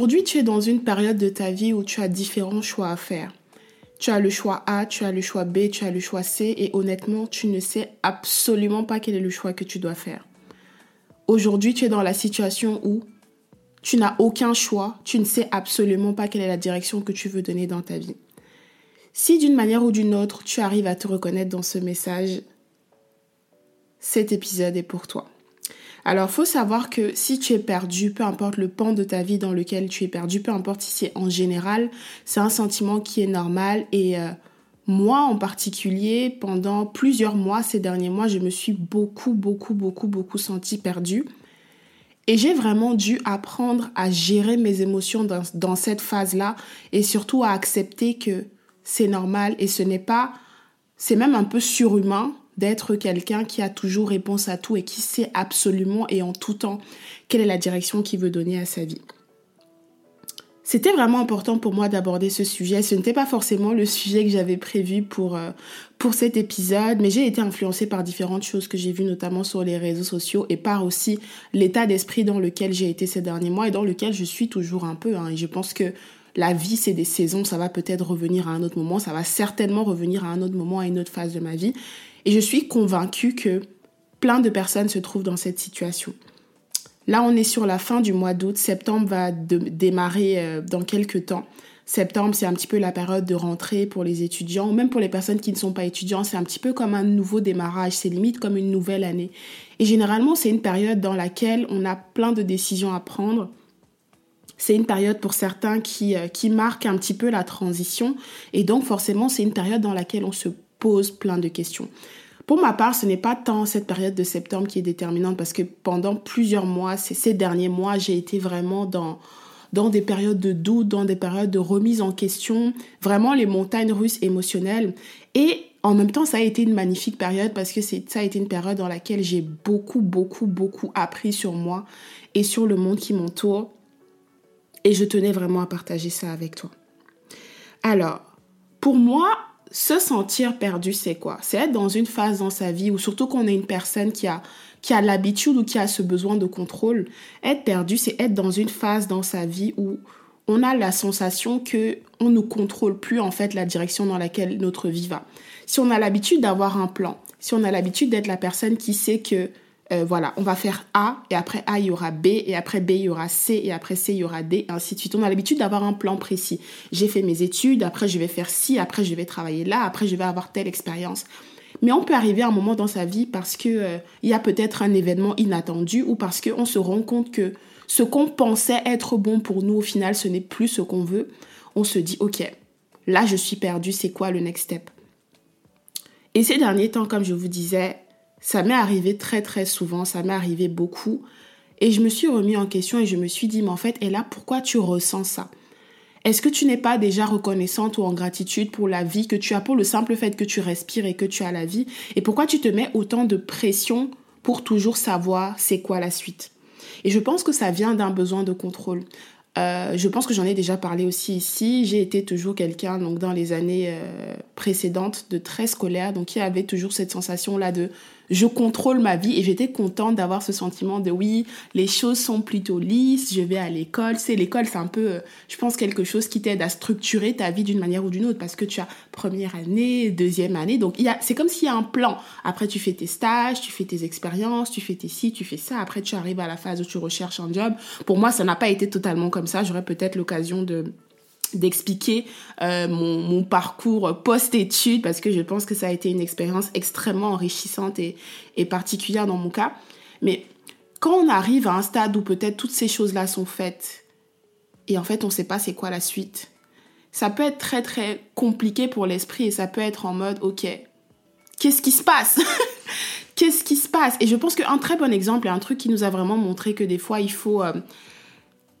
Aujourd'hui, tu es dans une période de ta vie où tu as différents choix à faire. Tu as le choix A, tu as le choix B, tu as le choix C et honnêtement, tu ne sais absolument pas quel est le choix que tu dois faire. Aujourd'hui, tu es dans la situation où tu n'as aucun choix, tu ne sais absolument pas quelle est la direction que tu veux donner dans ta vie. Si d'une manière ou d'une autre, tu arrives à te reconnaître dans ce message, cet épisode est pour toi. Alors, faut savoir que si tu es perdu, peu importe le pan de ta vie dans lequel tu es perdu, peu importe si c'est en général, c'est un sentiment qui est normal et euh, moi en particulier, pendant plusieurs mois, ces derniers mois, je me suis beaucoup, beaucoup, beaucoup, beaucoup senti perdue. Et j'ai vraiment dû apprendre à gérer mes émotions dans, dans cette phase-là et surtout à accepter que c'est normal et ce n'est pas, c'est même un peu surhumain d'être quelqu'un qui a toujours réponse à tout et qui sait absolument et en tout temps quelle est la direction qu'il veut donner à sa vie. C'était vraiment important pour moi d'aborder ce sujet. Ce n'était pas forcément le sujet que j'avais prévu pour, euh, cet épisode, mais j'ai été influencée par différentes choses que j'ai vues notamment sur les réseaux sociaux et par aussi l'état d'esprit dans lequel j'ai été ces derniers mois et dans lequel je suis toujours un peu. Hein. et je pense que la vie, c'est des saisons, ça va peut-être revenir à un autre moment, ça va certainement revenir à un autre moment, à une autre phase de ma vie. Et je suis convaincue que plein de personnes se trouvent dans cette situation. Là, on est sur la fin du mois d'août. Septembre va démarrer euh, dans quelques temps. Septembre, c'est un petit peu la période de rentrée pour les étudiants, ou même pour les personnes qui ne sont pas étudiants. C'est un petit peu comme un nouveau démarrage. C'est limite comme une nouvelle année. Et généralement, c'est une période dans laquelle on a plein de décisions à prendre. C'est une période pour certains qui, euh, qui marque un petit peu la transition. Et donc, forcément, c'est une période dans laquelle on se pose plein de questions. Pour ma part, ce n'est pas tant cette période de septembre qui est déterminante parce que pendant plusieurs mois, ces, derniers mois, j'ai été vraiment dans, dans des périodes de doute, dans des périodes de remise en question, vraiment les montagnes russes émotionnelles. Et en même temps, ça a été une magnifique période parce que ça a été une période dans laquelle j'ai beaucoup, beaucoup, beaucoup appris sur moi et sur le monde qui m'entoure. Et je tenais vraiment à partager ça avec toi. Alors, pour moi, se sentir perdu, c'est quoi? C'est être dans une phase dans sa vie où surtout qu'on est une personne qui a, qui a l'habitude ou qui a ce besoin de contrôle. Être perdu, c'est être dans une phase dans sa vie où on a la sensation que on ne contrôle plus en fait la direction dans laquelle notre vie va. Si on a l'habitude d'avoir un plan, si on a l'habitude d'être la personne qui sait que euh, voilà, on va faire A, et après A, il y aura B, et après B, il y aura C, et après C, il y aura D, ainsi de suite. On a l'habitude d'avoir un plan précis. J'ai fait mes études, après je vais faire ci, après je vais travailler là, après je vais avoir telle expérience. Mais on peut arriver à un moment dans sa vie parce que euh, y a peut-être un événement inattendu ou parce qu'on se rend compte que ce qu'on pensait être bon pour nous, au final, ce n'est plus ce qu'on veut. On se dit, ok, là je suis perdu, c'est quoi le next step? Et ces derniers temps, comme je vous disais, ça m'est arrivé très très souvent, ça m'est arrivé beaucoup. Et je me suis remis en question et je me suis dit, mais en fait, et là, pourquoi tu ressens ça? Est-ce que tu n'es pas déjà reconnaissante ou en gratitude pour la vie que tu as, pour le simple fait que tu respires et que tu as la vie? Et pourquoi tu te mets autant de pression pour toujours savoir c'est quoi la suite? Et je pense que ça vient d'un besoin de contrôle. Euh, je pense que j'en ai déjà parlé aussi ici. J'ai été toujours quelqu'un, donc dans les années euh, précédentes, de très scolaire, donc qui avait toujours cette sensation-là de je contrôle ma vie et j'étais contente d'avoir ce sentiment de oui, les choses sont plutôt lisses, je vais à l'école. C'est l'école, c'est un peu, euh, je pense, quelque chose qui t'aide à structurer ta vie d'une manière ou d'une autre parce que tu as première année, deuxième année, donc c'est comme s'il y a un plan. Après, tu fais tes stages, tu fais tes expériences, tu fais tes ci, tu fais ça. Après, tu arrives à la phase où tu recherches un job. Pour moi, ça n'a pas été totalement comme ça. J'aurais peut-être l'occasion de d'expliquer euh, mon, parcours post-études parce que je pense que ça a été une expérience extrêmement enrichissante et, et particulière dans mon cas. Mais quand on arrive à un stade où peut-être toutes ces choses-là sont faites et en fait on ne sait pas c'est quoi la suite, ça peut être très très compliqué pour l'esprit et ça peut être en mode ok, qu'est-ce qui se passe? Qu'est-ce qui se passe? Et je pense qu'un très bon exemple et un truc qui nous a vraiment montré que des fois il faut euh,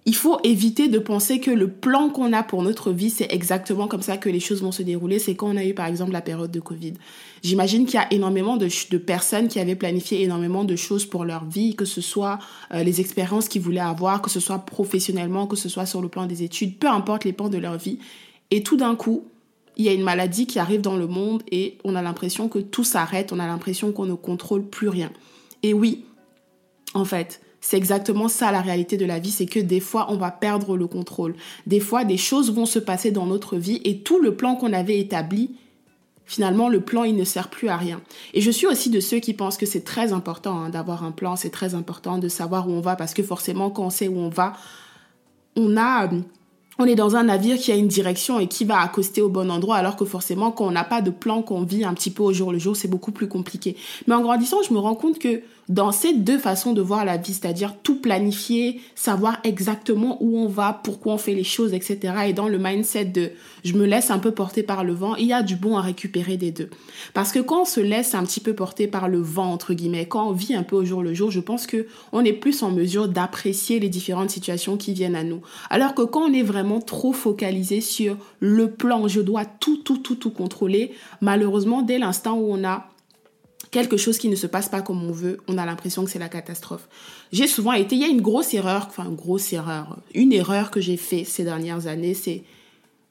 il faut éviter de penser que le plan qu'on a pour notre vie, c'est exactement comme ça que les choses vont se dérouler. C'est quand on a eu, par exemple, la période de Covid. J'imagine qu'il y a énormément de, personnes qui avaient planifié énormément de choses pour leur vie, que ce soit euh, les expériences qu'ils voulaient avoir, que ce soit professionnellement, que ce soit sur le plan des études, peu importe les plans de leur vie. Et tout d'un coup, il y a une maladie qui arrive dans le monde et on a l'impression que tout s'arrête, on a l'impression qu'on ne contrôle plus rien. Et oui, en fait, c'est exactement ça la réalité de la vie, c'est que des fois on va perdre le contrôle. Des fois des choses vont se passer dans notre vie et tout le plan qu'on avait établi, finalement le plan il ne sert plus à rien. Et je suis aussi de ceux qui pensent que c'est très important hein, d'avoir un plan, c'est très important de savoir où on va parce que forcément quand on sait où on va, on a on est dans un navire qui a une direction et qui va accoster au bon endroit, alors que forcément, quand on n'a pas de plan, qu'on vit un petit peu au jour le jour, c'est beaucoup plus compliqué. Mais en grandissant, je me rends compte que dans ces deux façons de voir la vie, c'est-à-dire tout planifier, savoir exactement où on va, pourquoi on fait les choses, etc. Et dans le mindset de je me laisse un peu porter par le vent, il y a du bon à récupérer des deux. Parce que quand on se laisse un petit peu porter par le vent, entre guillemets, quand on vit un peu au jour le jour, je pense que on est plus en mesure d'apprécier les différentes situations qui viennent à nous. Alors que quand on est vraiment trop focalisé sur le plan, je dois tout, tout, tout, tout contrôler, malheureusement, dès l'instant où on a quelque chose qui ne se passe pas comme on veut, on a l'impression que c'est la catastrophe. J'ai souvent été, il y a une grosse erreur, enfin une grosse erreur, une erreur que j'ai fait ces dernières années, c'est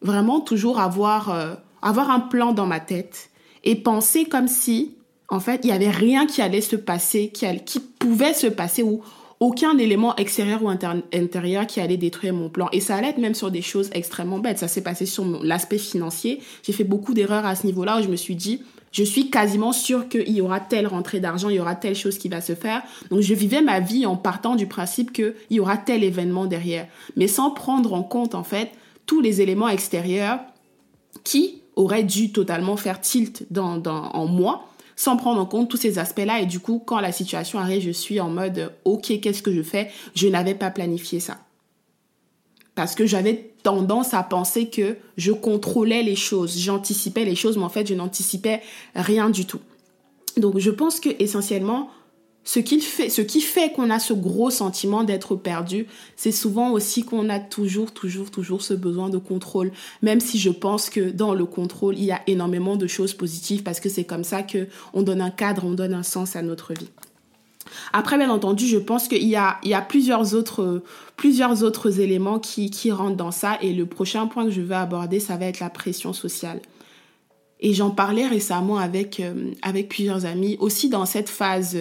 vraiment toujours avoir, euh, avoir un plan dans ma tête et penser comme si, en fait, il n'y avait rien qui allait se passer, qui, qui pouvait se passer ou aucun élément extérieur ou intérieur qui allait détruire mon plan. Et ça allait être même sur des choses extrêmement bêtes. Ça s'est passé sur l'aspect financier. J'ai fait beaucoup d'erreurs à ce niveau-là où je me suis dit, je suis quasiment sûre qu'il y aura telle rentrée d'argent, il y aura telle chose qui va se faire. Donc je vivais ma vie en partant du principe qu'il y aura tel événement derrière, mais sans prendre en compte en fait tous les éléments extérieurs qui auraient dû totalement faire tilt dans, en moi sans prendre en compte tous ces aspects-là. Et du coup, quand la situation arrive, je suis en mode, OK, qu'est-ce que je fais? Je n'avais pas planifié ça parce que j'avais tendance à penser que je contrôlais les choses, j'anticipais les choses, mais en fait, je n'anticipais rien du tout. Donc, je pense que essentiellement, ce qui fait, qu'on a ce gros sentiment d'être perdu, c'est souvent aussi qu'on a toujours, toujours, toujours ce besoin de contrôle. Même si je pense que dans le contrôle, il y a énormément de choses positives parce que c'est comme ça que on donne un cadre, on donne un sens à notre vie. Après, bien entendu, je pense qu'il y a, plusieurs, autres, éléments qui, rentrent dans ça. Et le prochain point que je veux aborder, ça va être la pression sociale. Et j'en parlais récemment avec, euh, plusieurs amis, aussi dans cette phase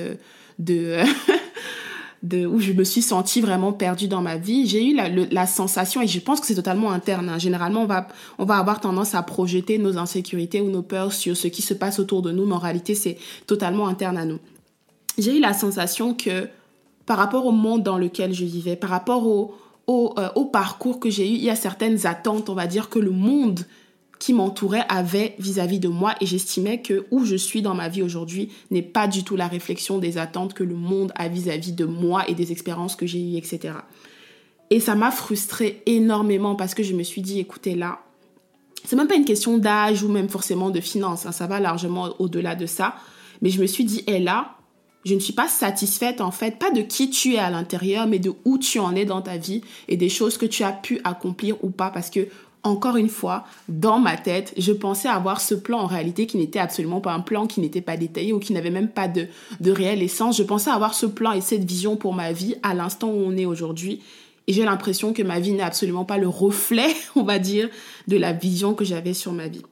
de, où je me suis sentie vraiment perdue dans ma vie, j'ai eu la, sensation, et je pense que c'est totalement interne, hein. généralement on va avoir tendance à projeter nos insécurités ou nos peurs sur ce qui se passe autour de nous, mais en réalité c'est totalement interne à nous j'ai eu la sensation que par rapport au monde dans lequel je vivais, par rapport au, euh, au parcours que j'ai eu, il y a certaines attentes, on va dire, que le monde qui m'entourait avait vis-à-vis de moi et j'estimais que où je suis dans ma vie aujourd'hui n'est pas du tout la réflexion des attentes que le monde a vis-à-vis de moi et des expériences que j'ai eues, etc. Et ça m'a frustrée énormément parce que je me suis dit, écoutez là, c'est même pas une question d'âge ou même forcément de finances, hein, ça va largement au-delà de ça. Mais je me suis dit, hé là, je ne suis pas satisfaite en fait, pas de qui tu es à l'intérieur, mais de où tu en es dans ta vie et des choses que tu as pu accomplir ou pas. Parce que, encore une fois, dans ma tête, je pensais avoir ce plan en réalité qui n'était absolument pas un plan, qui n'était pas détaillé ou qui n'avait même pas de, de réelle essence. Je pensais avoir ce plan et cette vision pour ma vie à l'instant où on est aujourd'hui. Et j'ai l'impression que ma vie n'est absolument pas le reflet, on va dire, de la vision que j'avais sur ma vie.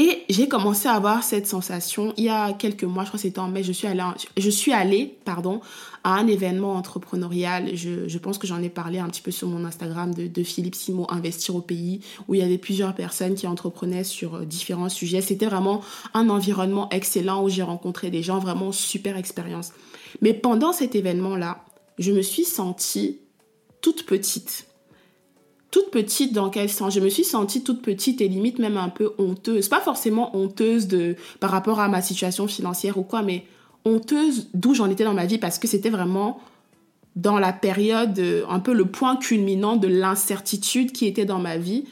Et j'ai commencé à avoir cette sensation il y a quelques mois, je crois que c'était en mai, je suis allée, pardon, à un événement entrepreneurial. Je, pense que j'en ai parlé un petit peu sur mon Instagram de, de, Philippe Simo, Investir au pays, où il y avait plusieurs personnes qui entreprenaient sur euh, différents sujets. C'était vraiment un environnement excellent où j'ai rencontré des gens, vraiment super expérience. Mais pendant cet événement-là, je me suis sentie toute petite toute petite dans quel sens Je me suis sentie toute petite et limite même un peu honteuse. Pas forcément honteuse par rapport à ma situation financière ou quoi, mais honteuse d'où j'en étais dans ma vie parce que c'était vraiment dans la période, euh, un peu le point culminant de l'incertitude qui était dans ma vie.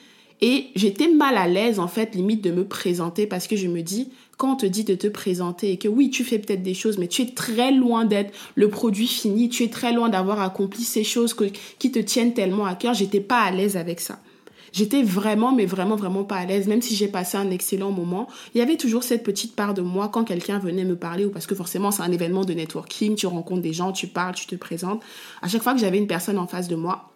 Et j'étais mal à l'aise, en fait, limite de me présenter parce que je me dis, quand on te dit de te présenter et que oui, tu fais peut-être des choses, mais tu es très loin d'être le produit fini, tu es très loin d'avoir accompli ces choses qui te tiennent tellement à cœur, j'étais pas à l'aise avec ça. J'étais vraiment, mais vraiment, vraiment pas à l'aise, même si j'ai passé un excellent moment. Il y avait toujours cette petite part de moi quand quelqu'un venait me parler, ou parce que forcément c'est un événement de networking, tu rencontres des gens, tu parles, tu te présentes. À chaque fois que j'avais une personne en face de moi,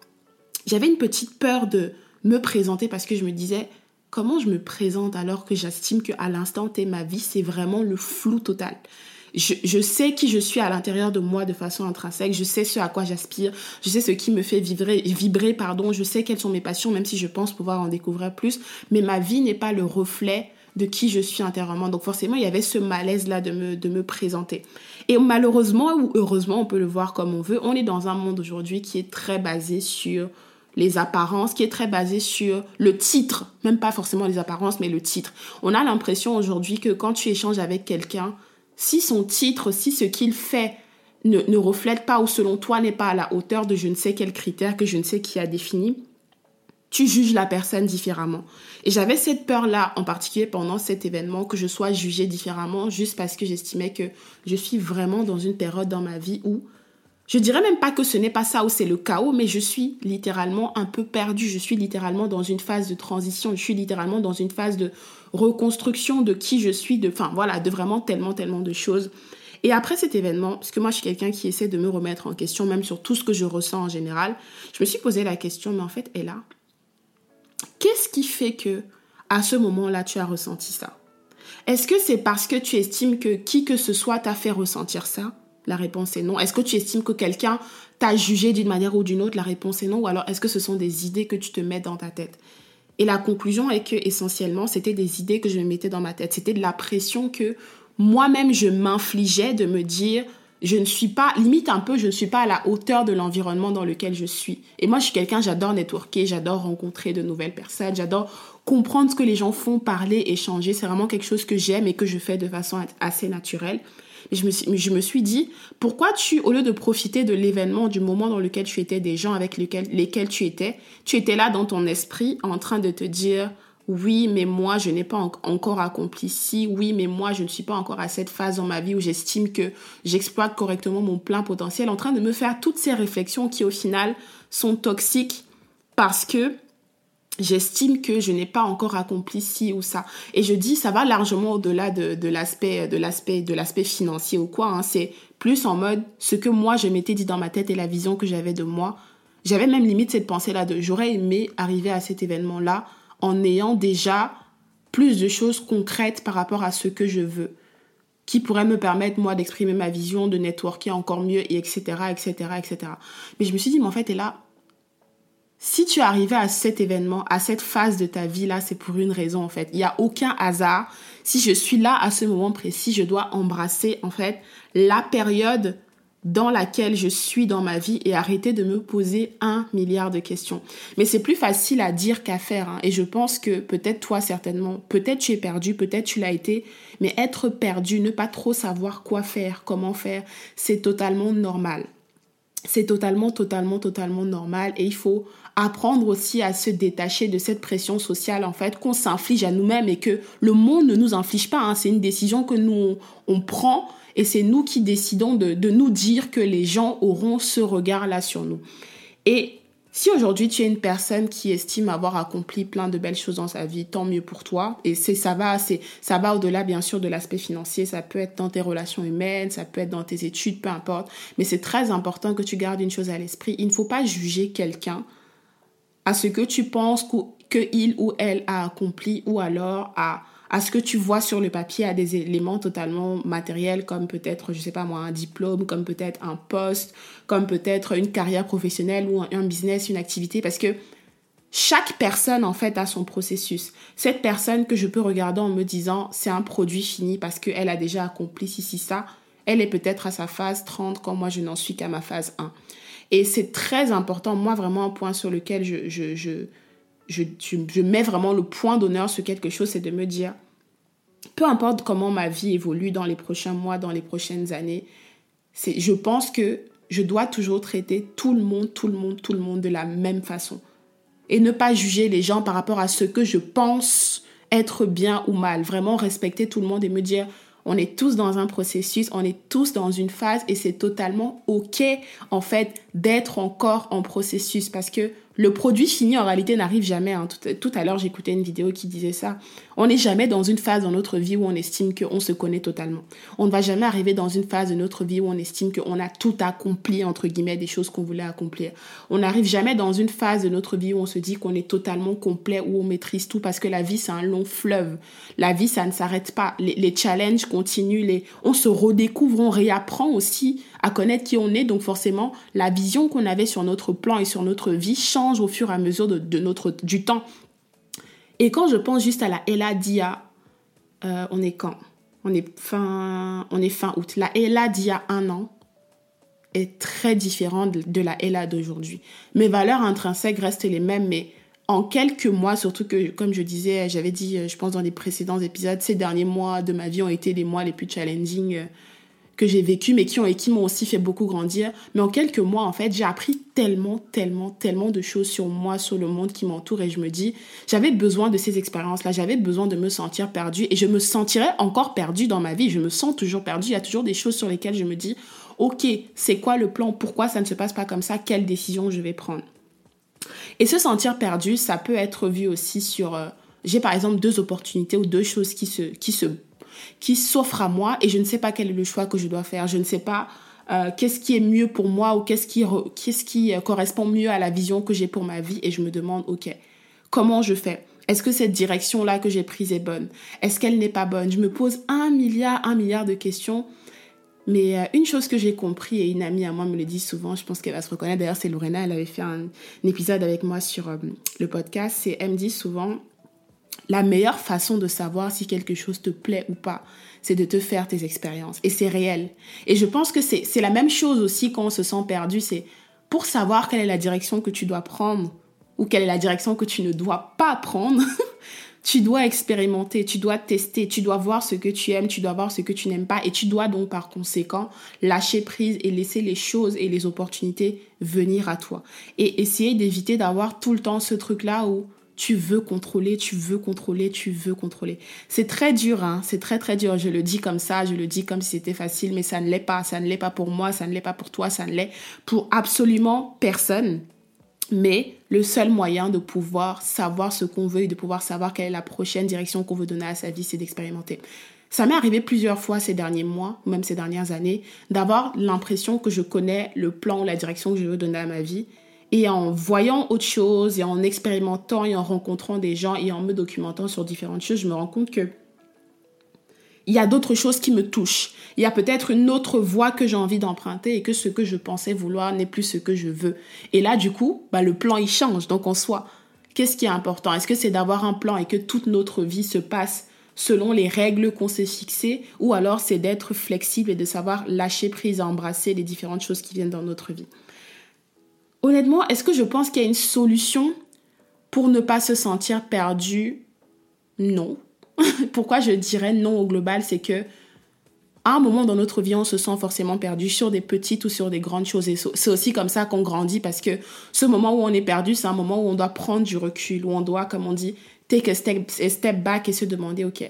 j'avais une petite peur de me présenter parce que je me disais, comment je me présente alors que j'estime qu'à l'instant T, ma vie, c'est vraiment le flou total? Je, sais qui je suis à l'intérieur de moi de façon intrinsèque, je sais ce à quoi j'aspire, je sais ce qui me fait vibrer, vibrer, pardon, je sais quelles sont mes passions, même si je pense pouvoir en découvrir plus, mais ma vie n'est pas le reflet de qui je suis intérieurement. Donc forcément, il y avait ce malaise-là de me, de me présenter. Et malheureusement ou heureusement, on peut le voir comme on veut, on est dans un monde aujourd'hui qui est très basé sur les apparences, qui est très basé sur le titre, même pas forcément les apparences, mais le titre. On a l'impression aujourd'hui que quand tu échanges avec quelqu'un, si son titre, si ce qu'il fait ne, ne, reflète pas ou selon toi n'est pas à la hauteur de je ne sais quel critère que je ne sais qui a défini, tu juges la personne différemment. Et j'avais cette peur-là, en particulier pendant cet événement, que je sois jugée différemment, juste parce que j'estimais que je suis vraiment dans une période dans ma vie où je dirais même pas que ce n'est pas ça ou c'est le chaos, mais je suis littéralement un peu perdue. Je suis littéralement dans une phase de transition. Je suis littéralement dans une phase de reconstruction de qui je suis, de, enfin voilà, de vraiment tellement, tellement de choses. Et après cet événement, parce que moi je suis quelqu'un qui essaie de me remettre en question, même sur tout ce que je ressens en général, je me suis posé la question, mais en fait, là, qu'est-ce qui fait que à ce moment-là tu as ressenti ça? Est-ce que c'est parce que tu estimes que qui que ce soit t'a fait ressentir ça? La réponse est non. Est-ce que tu estimes que quelqu'un t'a jugé d'une manière ou d'une autre? La réponse est non. Ou alors est-ce que ce sont des idées que tu te mets dans ta tête? Et la conclusion est que essentiellement, c'était des idées que je me mettais dans ma tête. C'était de la pression que moi-même je m'infligeais de me dire je ne suis pas, limite un peu, je ne suis pas à la hauteur de l'environnement dans lequel je suis. Et moi, je suis quelqu'un, j'adore networker, j'adore rencontrer de nouvelles personnes, j'adore comprendre ce que les gens font, parler, échanger. C'est vraiment quelque chose que j'aime et que je fais de façon assez naturelle. Je me, suis, dit, pourquoi tu, au lieu de profiter de l'événement, du moment dans lequel tu étais, des gens avec lesquels, lesquels tu étais, tu étais là dans ton esprit en train de te dire, oui, mais moi, je n'ai pas encore accompli ci, oui, mais moi, je ne suis pas encore à cette phase dans ma vie où j'estime que j'exploite correctement mon plein potentiel, en train de me faire toutes ces réflexions qui, au final, sont toxiques parce que j'estime que je n'ai pas encore accompli ci ou ça. Et je dis, ça va largement au-delà de, l'aspect, de l'aspect, de l'aspect financier ou quoi. Hein. C'est plus en mode ce que moi je m'étais dit dans ma tête et la vision que j'avais de moi. J'avais même limite cette pensée-là de j'aurais aimé arriver à cet événement-là en ayant déjà plus de choses concrètes par rapport à ce que je veux qui pourrait me permettre moi d'exprimer ma vision, de networker encore mieux, et etc., etc., etc. Mais je me suis dit, mais en fait, et là, si tu arrivé à cet événement, à cette phase de ta vie là, c'est pour une raison en fait. Il n'y a aucun hasard. Si je suis là à ce moment précis, je dois embrasser en fait la période dans laquelle je suis dans ma vie et arrêter de me poser un milliard de questions. Mais c'est plus facile à dire qu'à faire. Hein. Et je pense que peut-être toi certainement, peut-être tu es perdu, peut-être tu l'as été, mais être perdu, ne pas trop savoir quoi faire, comment faire, c'est totalement normal. C'est totalement, totalement, totalement normal et il faut apprendre aussi à se détacher de cette pression sociale en fait qu'on s'inflige à nous-mêmes et que le monde ne nous inflige pas. Hein. C'est une décision que nous on, prend et c'est nous qui décidons de, de, nous dire que les gens auront ce regard-là sur nous. Et si aujourd'hui tu es une personne qui estime avoir accompli plein de belles choses dans sa vie, tant mieux pour toi. Et c'est ça va, c'est ça va au-delà bien sûr de l'aspect financier. Ça peut être dans tes relations humaines, ça peut être dans tes études, peu importe. Mais c'est très important que tu gardes une chose à l'esprit. Il ne faut pas juger quelqu'un à ce que tu penses qu'il ou elle a accompli ou alors à, à ce que tu vois sur le papier, à des éléments totalement matériels comme peut-être, je sais pas moi, un diplôme, comme peut-être un poste, comme peut-être une carrière professionnelle ou un, business, une activité, parce que chaque personne en fait a son processus. Cette personne que je peux regarder en me disant c'est un produit fini parce qu'elle a déjà accompli ci, ci, ça, elle est peut-être à sa phase 30 quand moi je n'en suis qu'à ma phase 1. Et c'est très important, moi vraiment un point sur lequel je, je, mets vraiment le point d'honneur sur quelque chose, c'est de me dire, peu importe comment ma vie évolue dans les prochains mois, dans les prochaines années, je pense que je dois toujours traiter tout le monde, tout le monde, tout le monde de la même façon. Et ne pas juger les gens par rapport à ce que je pense être bien ou mal. Vraiment respecter tout le monde et me dire, on est tous dans un processus, on est tous dans une phase et c'est totalement OK en fait d'être encore en processus parce que le produit fini en réalité n'arrive jamais. Hein. Tout, à l'heure, j'écoutais une vidéo qui disait ça. On n'est jamais dans une phase dans notre vie où on estime qu'on se connaît totalement. On ne va jamais arriver dans une phase de notre vie où on estime qu'on a tout accompli, entre guillemets, des choses qu'on voulait accomplir. On n'arrive jamais dans une phase de notre vie où on se dit qu'on est totalement complet, où on maîtrise tout, parce que la vie, c'est un long fleuve. La vie, ça ne s'arrête pas. Les, challenges continuent, on se redécouvre, on réapprend aussi à connaître qui on est. Donc forcément, la vision qu'on avait sur notre plan et sur notre vie change au fur et à mesure de, notre, du temps. Et quand je pense juste à la Ella d'IA, euh, on est quand? On est, fin, on est fin août. La Ella d'il un an est très différente de la Ella d'aujourd'hui. Mes valeurs intrinsèques restent les mêmes, mais en quelques mois, surtout que, comme je disais, j'avais dit, je pense dans les précédents épisodes, ces derniers mois de ma vie ont été les mois les plus challenging euh, que j'ai vécu, mais qui ont qui m'ont aussi fait beaucoup grandir. Mais en quelques mois, en fait, j'ai appris tellement, tellement, tellement de choses sur moi, sur le monde qui m'entoure, et je me dis, j'avais besoin de ces expériences-là, j'avais besoin de me sentir perdue, et je me sentirais encore perdue dans ma vie. Je me sens toujours perdue. Il y a toujours des choses sur lesquelles je me dis, ok, c'est quoi le plan? Pourquoi ça ne se passe pas comme ça? Quelle décision je vais prendre? Et se sentir perdu, ça peut être vu aussi sur euh, j'ai par exemple deux opportunités ou deux choses qui se, qui se qui s'offre à moi et je ne sais pas quel est le choix que je dois faire. Je ne sais pas euh, qu'est-ce qui est mieux pour moi ou qu'est-ce qui, qu'est-ce qui euh, correspond mieux à la vision que j'ai pour ma vie et je me demande, ok, comment je fais? Est-ce que cette direction-là que j'ai prise est bonne? Est-ce qu'elle n'est pas bonne? Je me pose un milliard, un milliard de questions. Mais euh, une chose que j'ai compris, et une amie à moi me le dit souvent, je pense qu'elle va se reconnaître, d'ailleurs c'est Lorena, elle avait fait un, épisode avec moi sur le podcast, c'est elle me dit souvent, la meilleure façon de savoir si quelque chose te plaît ou pas, c'est de te faire tes expériences. Et c'est réel. Et je pense que c'est la même chose aussi quand on se sent perdu. C'est pour savoir quelle est la direction que tu dois prendre ou quelle est la direction que tu ne dois pas prendre. tu dois expérimenter, tu dois tester, tu dois voir ce que tu aimes, tu dois voir ce que tu n'aimes pas et tu dois donc par conséquent lâcher prise et laisser les choses et les opportunités venir à toi. Et essayer d'éviter d'avoir tout le temps ce truc-là où tu veux contrôler, tu veux contrôler, tu veux contrôler. C'est très dur, hein, c'est très très dur. Je le dis comme ça, je le dis comme si c'était facile, mais ça ne l'est pas. Ça ne l'est pas pour moi, ça ne l'est pas pour toi, ça ne l'est pour absolument personne. Mais le seul moyen de pouvoir savoir ce qu'on veut et de pouvoir savoir quelle est la prochaine direction qu'on veut donner à sa vie, c'est d'expérimenter. Ça m'est arrivé plusieurs fois ces derniers mois, même ces dernières années, d'avoir l'impression que je connais le plan ou la direction que je veux donner à ma vie et en voyant autre chose, et en expérimentant, et en rencontrant des gens, et en me documentant sur différentes choses, je me rends compte que il y a d'autres choses qui me touchent. Il y a peut-être une autre voie que j'ai envie d'emprunter et que ce que je pensais vouloir n'est plus ce que je veux. Et là, du coup, bah, le plan, il change. Donc, en soi, qu'est-ce qui est important? Est-ce que c'est d'avoir un plan et que toute notre vie se passe selon les règles qu'on s'est fixées? Ou alors c'est d'être flexible et de savoir lâcher prise et embrasser les différentes choses qui viennent dans notre vie? Honnêtement, est-ce que je pense qu'il y a une solution pour ne pas se sentir perdu? Non. Pourquoi je dirais non au global C'est que à un moment dans notre vie, on se sent forcément perdu sur des petites ou sur des grandes choses. Et c'est aussi comme ça qu'on grandit parce que ce moment où on est perdu, c'est un moment où on doit prendre du recul, où on doit, comme on dit, take a step, a step back et se demander, OK,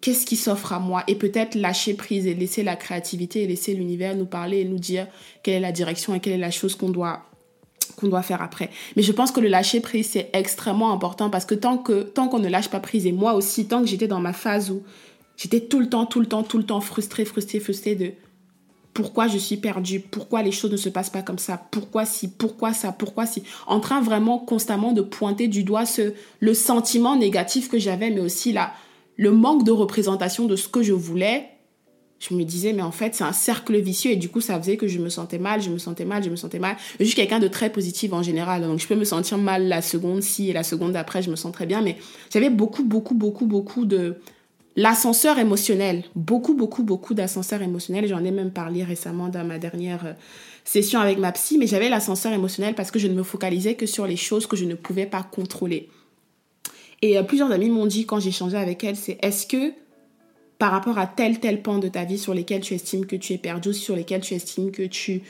qu'est-ce qui s'offre à moi? Et peut-être lâcher prise et laisser la créativité et laisser l'univers nous parler et nous dire quelle est la direction et quelle est la chose qu'on doit qu'on doit faire après. Mais je pense que le lâcher prise c'est extrêmement important parce que tant que tant qu'on ne lâche pas prise et moi aussi tant que j'étais dans ma phase où j'étais tout le temps tout le temps tout le temps frustrée frustrée frustrée de pourquoi je suis perdue, pourquoi les choses ne se passent pas comme ça, pourquoi si, pourquoi ça, pourquoi si, en train vraiment constamment de pointer du doigt ce, le sentiment négatif que j'avais, mais aussi la, le manque de représentation de ce que je voulais, je me disais, mais en fait, c'est un cercle vicieux et du coup, ça faisait que je me sentais mal, je me sentais mal, je me sentais mal. Je suis quelqu'un de très positif en général, donc je peux me sentir mal la seconde ci et la seconde d'après, je me sens très bien, mais j'avais beaucoup, beaucoup, beaucoup, beaucoup de, L'ascenseur émotionnel, beaucoup, beaucoup, beaucoup d'ascenseurs émotionnels. J'en ai même parlé récemment dans ma dernière euh, session avec ma psy, mais j'avais l'ascenseur émotionnel parce que je ne me focalisais que sur les choses que je ne pouvais pas contrôler. Et euh, plusieurs amis m'ont dit quand j'ai changé avec elle, c'est est-ce que par rapport à tel tel pan de ta vie sur lesquels tu estimes que tu es perdu, sur lesquels tu estimes que tu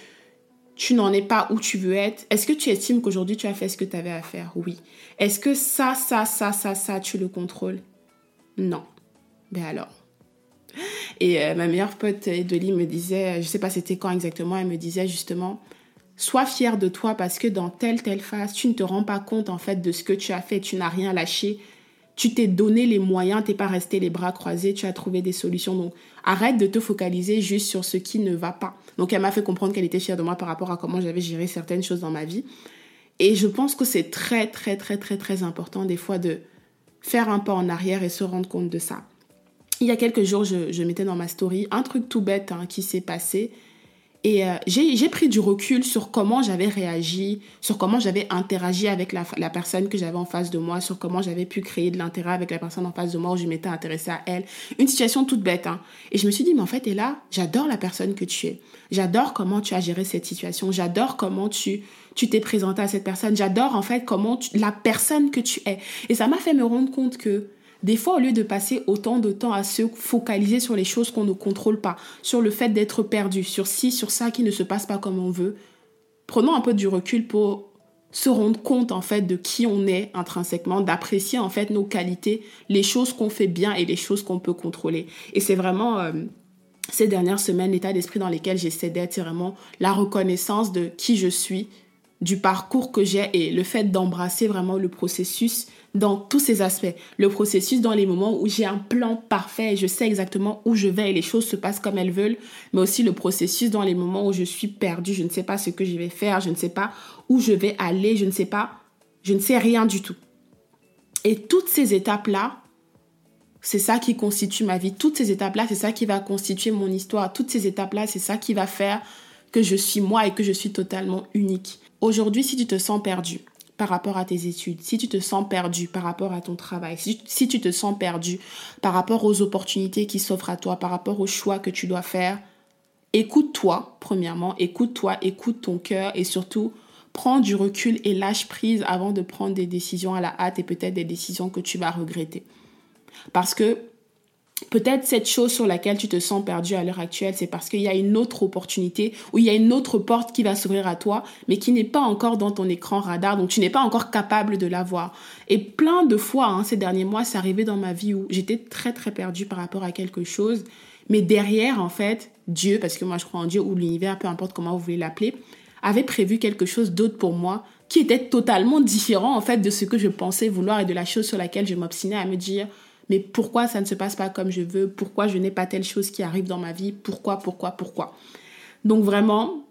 tu n'en es pas où tu veux être, est-ce que tu estimes qu'aujourd'hui tu as fait ce que tu avais à faire? Oui. Est-ce que ça, ça, ça, ça, ça, tu le contrôles? Non. Ben alors. Et euh, ma meilleure pote Edoli me disait, je sais pas c'était quand exactement, elle me disait justement, sois fière de toi parce que dans telle telle phase, tu ne te rends pas compte en fait de ce que tu as fait, tu n'as rien lâché, tu t'es donné les moyens, t'es pas resté les bras croisés, tu as trouvé des solutions. Donc arrête de te focaliser juste sur ce qui ne va pas. Donc elle m'a fait comprendre qu'elle était fière de moi par rapport à comment j'avais géré certaines choses dans ma vie. Et je pense que c'est très très très très très important des fois de faire un pas en arrière et se rendre compte de ça. Il y a quelques jours, je, mettais dans ma story un truc tout bête hein, qui s'est passé. Et euh, j'ai pris du recul sur comment j'avais réagi, sur comment j'avais interagi avec la, personne que j'avais en face de moi, sur comment j'avais pu créer de l'intérêt avec la personne en face de moi où je m'étais intéressée à elle. Une situation toute bête. Hein. Et je me suis dit, mais en fait, et là, j'adore la personne que tu es. J'adore comment tu as géré cette situation. J'adore comment tu tu t'es présenté à cette personne. J'adore en fait comment la personne que tu es. Et ça m'a fait me rendre compte que des fois, au lieu de passer autant de temps à se focaliser sur les choses qu'on ne contrôle pas, sur le fait d'être perdu, sur ci, sur ça qui ne se passe pas comme on veut, prenons un peu du recul pour se rendre compte en fait de qui on est intrinsèquement, d'apprécier en fait nos qualités, les choses qu'on fait bien et les choses qu'on peut contrôler. Et c'est vraiment euh, ces dernières semaines l'état d'esprit dans lesquelles j'essaie d'être, c'est vraiment la reconnaissance de qui je suis, du parcours que j'ai et le fait d'embrasser vraiment le processus dans tous ces aspects. Le processus dans les moments où j'ai un plan parfait et je sais exactement où je vais et les choses se passent comme elles veulent, mais aussi le processus dans les moments où je suis perdue, je ne sais pas ce que je vais faire, je ne sais pas où je vais aller, je ne sais pas, je ne sais rien du tout. Et toutes ces étapes-là, c'est ça qui constitue ma vie. Toutes ces étapes-là, c'est ça qui va constituer mon histoire. Toutes ces étapes-là, c'est ça qui va faire que je suis moi et que je suis totalement unique. Aujourd'hui, si tu te sens perdu, par rapport à tes études, si tu te sens perdu par rapport à ton travail, si, tu te sens perdu par rapport aux opportunités qui s'offrent à toi, par rapport aux choix que tu dois faire, écoute-toi, premièrement, écoute-toi, écoute ton cœur et surtout, prends du recul et lâche prise avant de prendre des décisions à la hâte et peut-être des décisions que tu vas regretter. Parce que Peut-être cette chose sur laquelle tu te sens perdu à l'heure actuelle, c'est parce qu'il y a une autre opportunité ou il y a une autre porte qui va s'ouvrir à toi, mais qui n'est pas encore dans ton écran radar, donc tu n'es pas encore capable de la voir. Et plein de fois, hein, ces derniers mois, c'est arrivé dans ma vie où j'étais très très perdue par rapport à quelque chose, mais derrière, en fait, Dieu, parce que moi je crois en Dieu ou l'univers, peu importe comment vous voulez l'appeler, avait prévu quelque chose d'autre pour moi qui était totalement différent en fait de ce que je pensais vouloir et de la chose sur laquelle je m'obstinais à me dire mais pourquoi ça ne se passe pas comme je veux, pourquoi je n'ai pas telle chose qui arrive dans ma vie, pourquoi, pourquoi, pourquoi? Donc vraiment,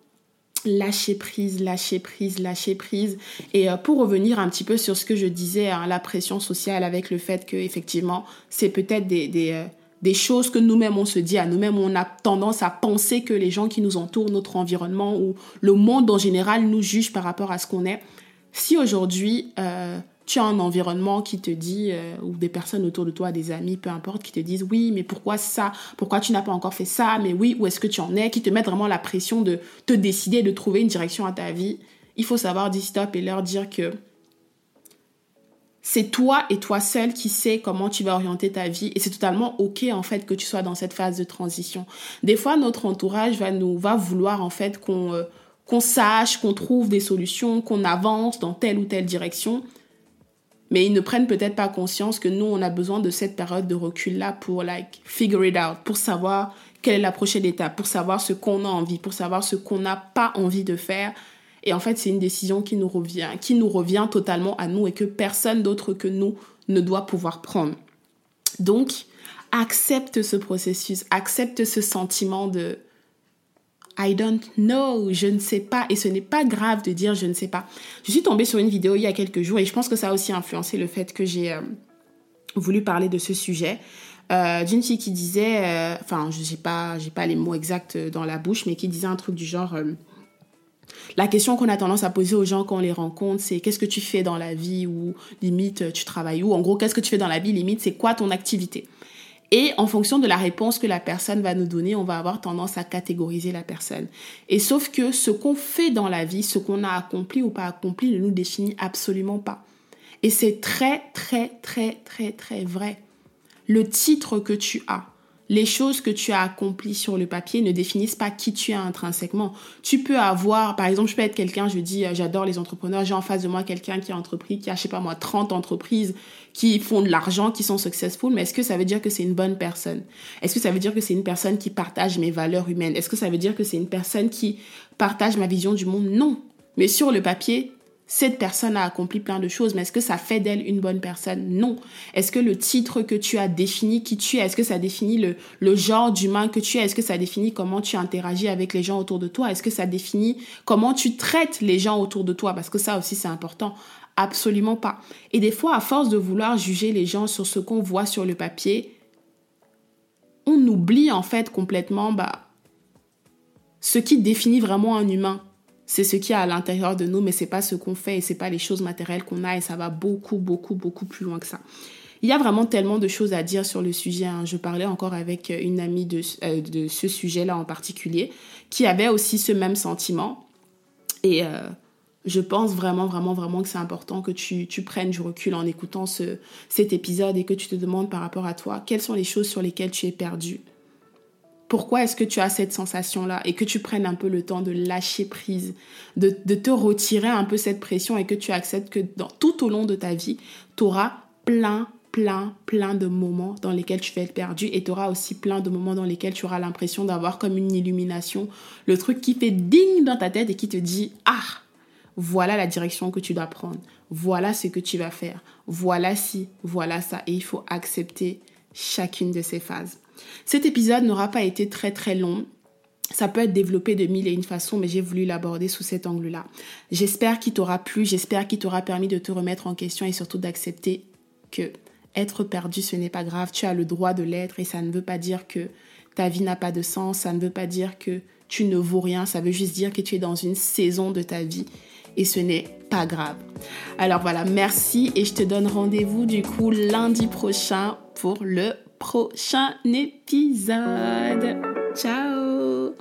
lâcher prise, lâcher prise, lâcher prise. Et euh, pour revenir un petit peu sur ce que je disais, hein, la pression sociale avec le fait que effectivement, c'est peut-être des, euh, des, choses que nous-mêmes on se dit à nous-mêmes, on a tendance à penser que les gens qui nous entourent, notre environnement ou le monde en général nous jugent par rapport à ce qu'on est. Si aujourd'hui, euh, tu as un environnement qui te dit, euh, ou des personnes autour de toi, des amis, peu importe, qui te disent oui, mais pourquoi ça? Pourquoi tu n'as pas encore fait ça? Mais oui, où est-ce que tu en es? Qui te mettent vraiment la pression de te décider, de trouver une direction à ta vie. Il faut savoir dire stop et leur dire que c'est toi et toi seul qui sais comment tu vas orienter ta vie. Et c'est totalement ok en fait que tu sois dans cette phase de transition. Des fois notre entourage va nous va vouloir en fait qu'on euh, qu'on sache, qu'on trouve des solutions, qu'on avance dans telle ou telle direction mais ils ne prennent peut-être pas conscience que nous, on a besoin de cette période de recul-là pour, like, figure it out, pour savoir quelle est la prochaine étape, pour savoir ce qu'on a envie, pour savoir ce qu'on n'a pas envie de faire. Et en fait, c'est une décision qui nous revient, qui nous revient totalement à nous et que personne d'autre que nous ne doit pouvoir prendre. Donc, accepte ce processus, accepte ce sentiment de I don't know, je ne sais pas. Et ce n'est pas grave de dire je ne sais pas. Je suis tombée sur une vidéo il y a quelques jours et je pense que ça a aussi influencé le fait que j'ai euh, voulu parler de ce sujet. Euh, d'une fille qui disait, euh, enfin, je n'ai pas, j'ai pas les mots exacts dans la bouche, mais qui disait un truc du genre. la question qu'on a tendance à poser aux gens quand on les rencontre, c'est qu'est-ce que tu fais dans la vie ou limite tu travailles où? En gros, qu'est-ce que tu fais dans la vie? Limite, c'est quoi ton activité? Et en fonction de la réponse que la personne va nous donner, on va avoir tendance à catégoriser la personne. Et sauf que ce qu'on fait dans la vie, ce qu'on a accompli ou pas accompli, ne nous définit absolument pas. Et c'est très, très, très, très, très vrai. Le titre que tu as, les choses que tu as accomplies sur le papier ne définissent pas qui tu es intrinsèquement. Tu peux avoir, par exemple, je peux être quelqu'un, je dis, euh, j'adore les entrepreneurs, j'ai en face de moi quelqu'un qui a entrepris, qui a, je sais pas moi, 30 entreprises, qui font de l'argent, qui sont successful, mais est-ce que ça veut dire que c'est une bonne personne? Est-ce que ça veut dire que c'est une personne qui partage mes valeurs humaines? Est-ce que ça veut dire que c'est une personne qui partage ma vision du monde? Non. Mais sur le papier, cette personne a accompli plein de choses, mais est-ce que ça fait d'elle une bonne personne? Non. Est-ce que le titre que tu as défini qui tu es, est-ce que ça définit le, genre d'humain que tu es? Est-ce que ça définit comment tu interagis avec les gens autour de toi? Est-ce que ça définit comment tu traites les gens autour de toi? Parce que ça aussi c'est important. Absolument pas. Et des fois, à force de vouloir juger les gens sur ce qu'on voit sur le papier, on oublie en fait complètement bah, ce qui définit vraiment un humain c'est ce qui est à l'intérieur de nous, mais c'est pas ce qu'on fait et c'est pas les choses matérielles qu'on a et ça va beaucoup, beaucoup, beaucoup plus loin que ça. Il y a vraiment tellement de choses à dire sur le sujet. Hein. Je parlais encore avec une amie de, euh, de ce sujet-là en particulier, qui avait aussi ce même sentiment. Et euh, je pense vraiment, vraiment, vraiment que c'est important que tu, tu, prennes du recul en écoutant ce, cet épisode et que tu te demandes par rapport à toi, quelles sont les choses sur lesquelles tu es perdu pourquoi est-ce que tu as cette sensation-là et que tu prennes un peu le temps de lâcher prise, de, te retirer un peu cette pression et que tu acceptes que dans, tout au long de ta vie, tu auras plein, plein, plein de moments dans lesquels tu vas être perdu et tu auras aussi plein de moments dans lesquels tu auras l'impression d'avoir comme une illumination, le truc qui fait ding dans ta tête et qui te dit ah voilà la direction que tu dois prendre, voilà ce que tu vas faire, voilà ci, voilà ça. Et il faut accepter chacune de ces phases. Cet épisode n'aura pas été très très long. Ça peut être développé de mille et une façons, mais j'ai voulu l'aborder sous cet angle-là. J'espère qu'il t'aura plu, j'espère qu'il t'aura permis de te remettre en question et surtout d'accepter que être perdu, ce n'est pas grave. Tu as le droit de l'être et ça ne veut pas dire que ta vie n'a pas de sens, ça ne veut pas dire que tu ne vaux rien, ça veut juste dire que tu es dans une saison de ta vie et ce n'est pas grave. Alors voilà, merci et je te donne rendez-vous du coup lundi prochain pour le prochain épisode. Ciao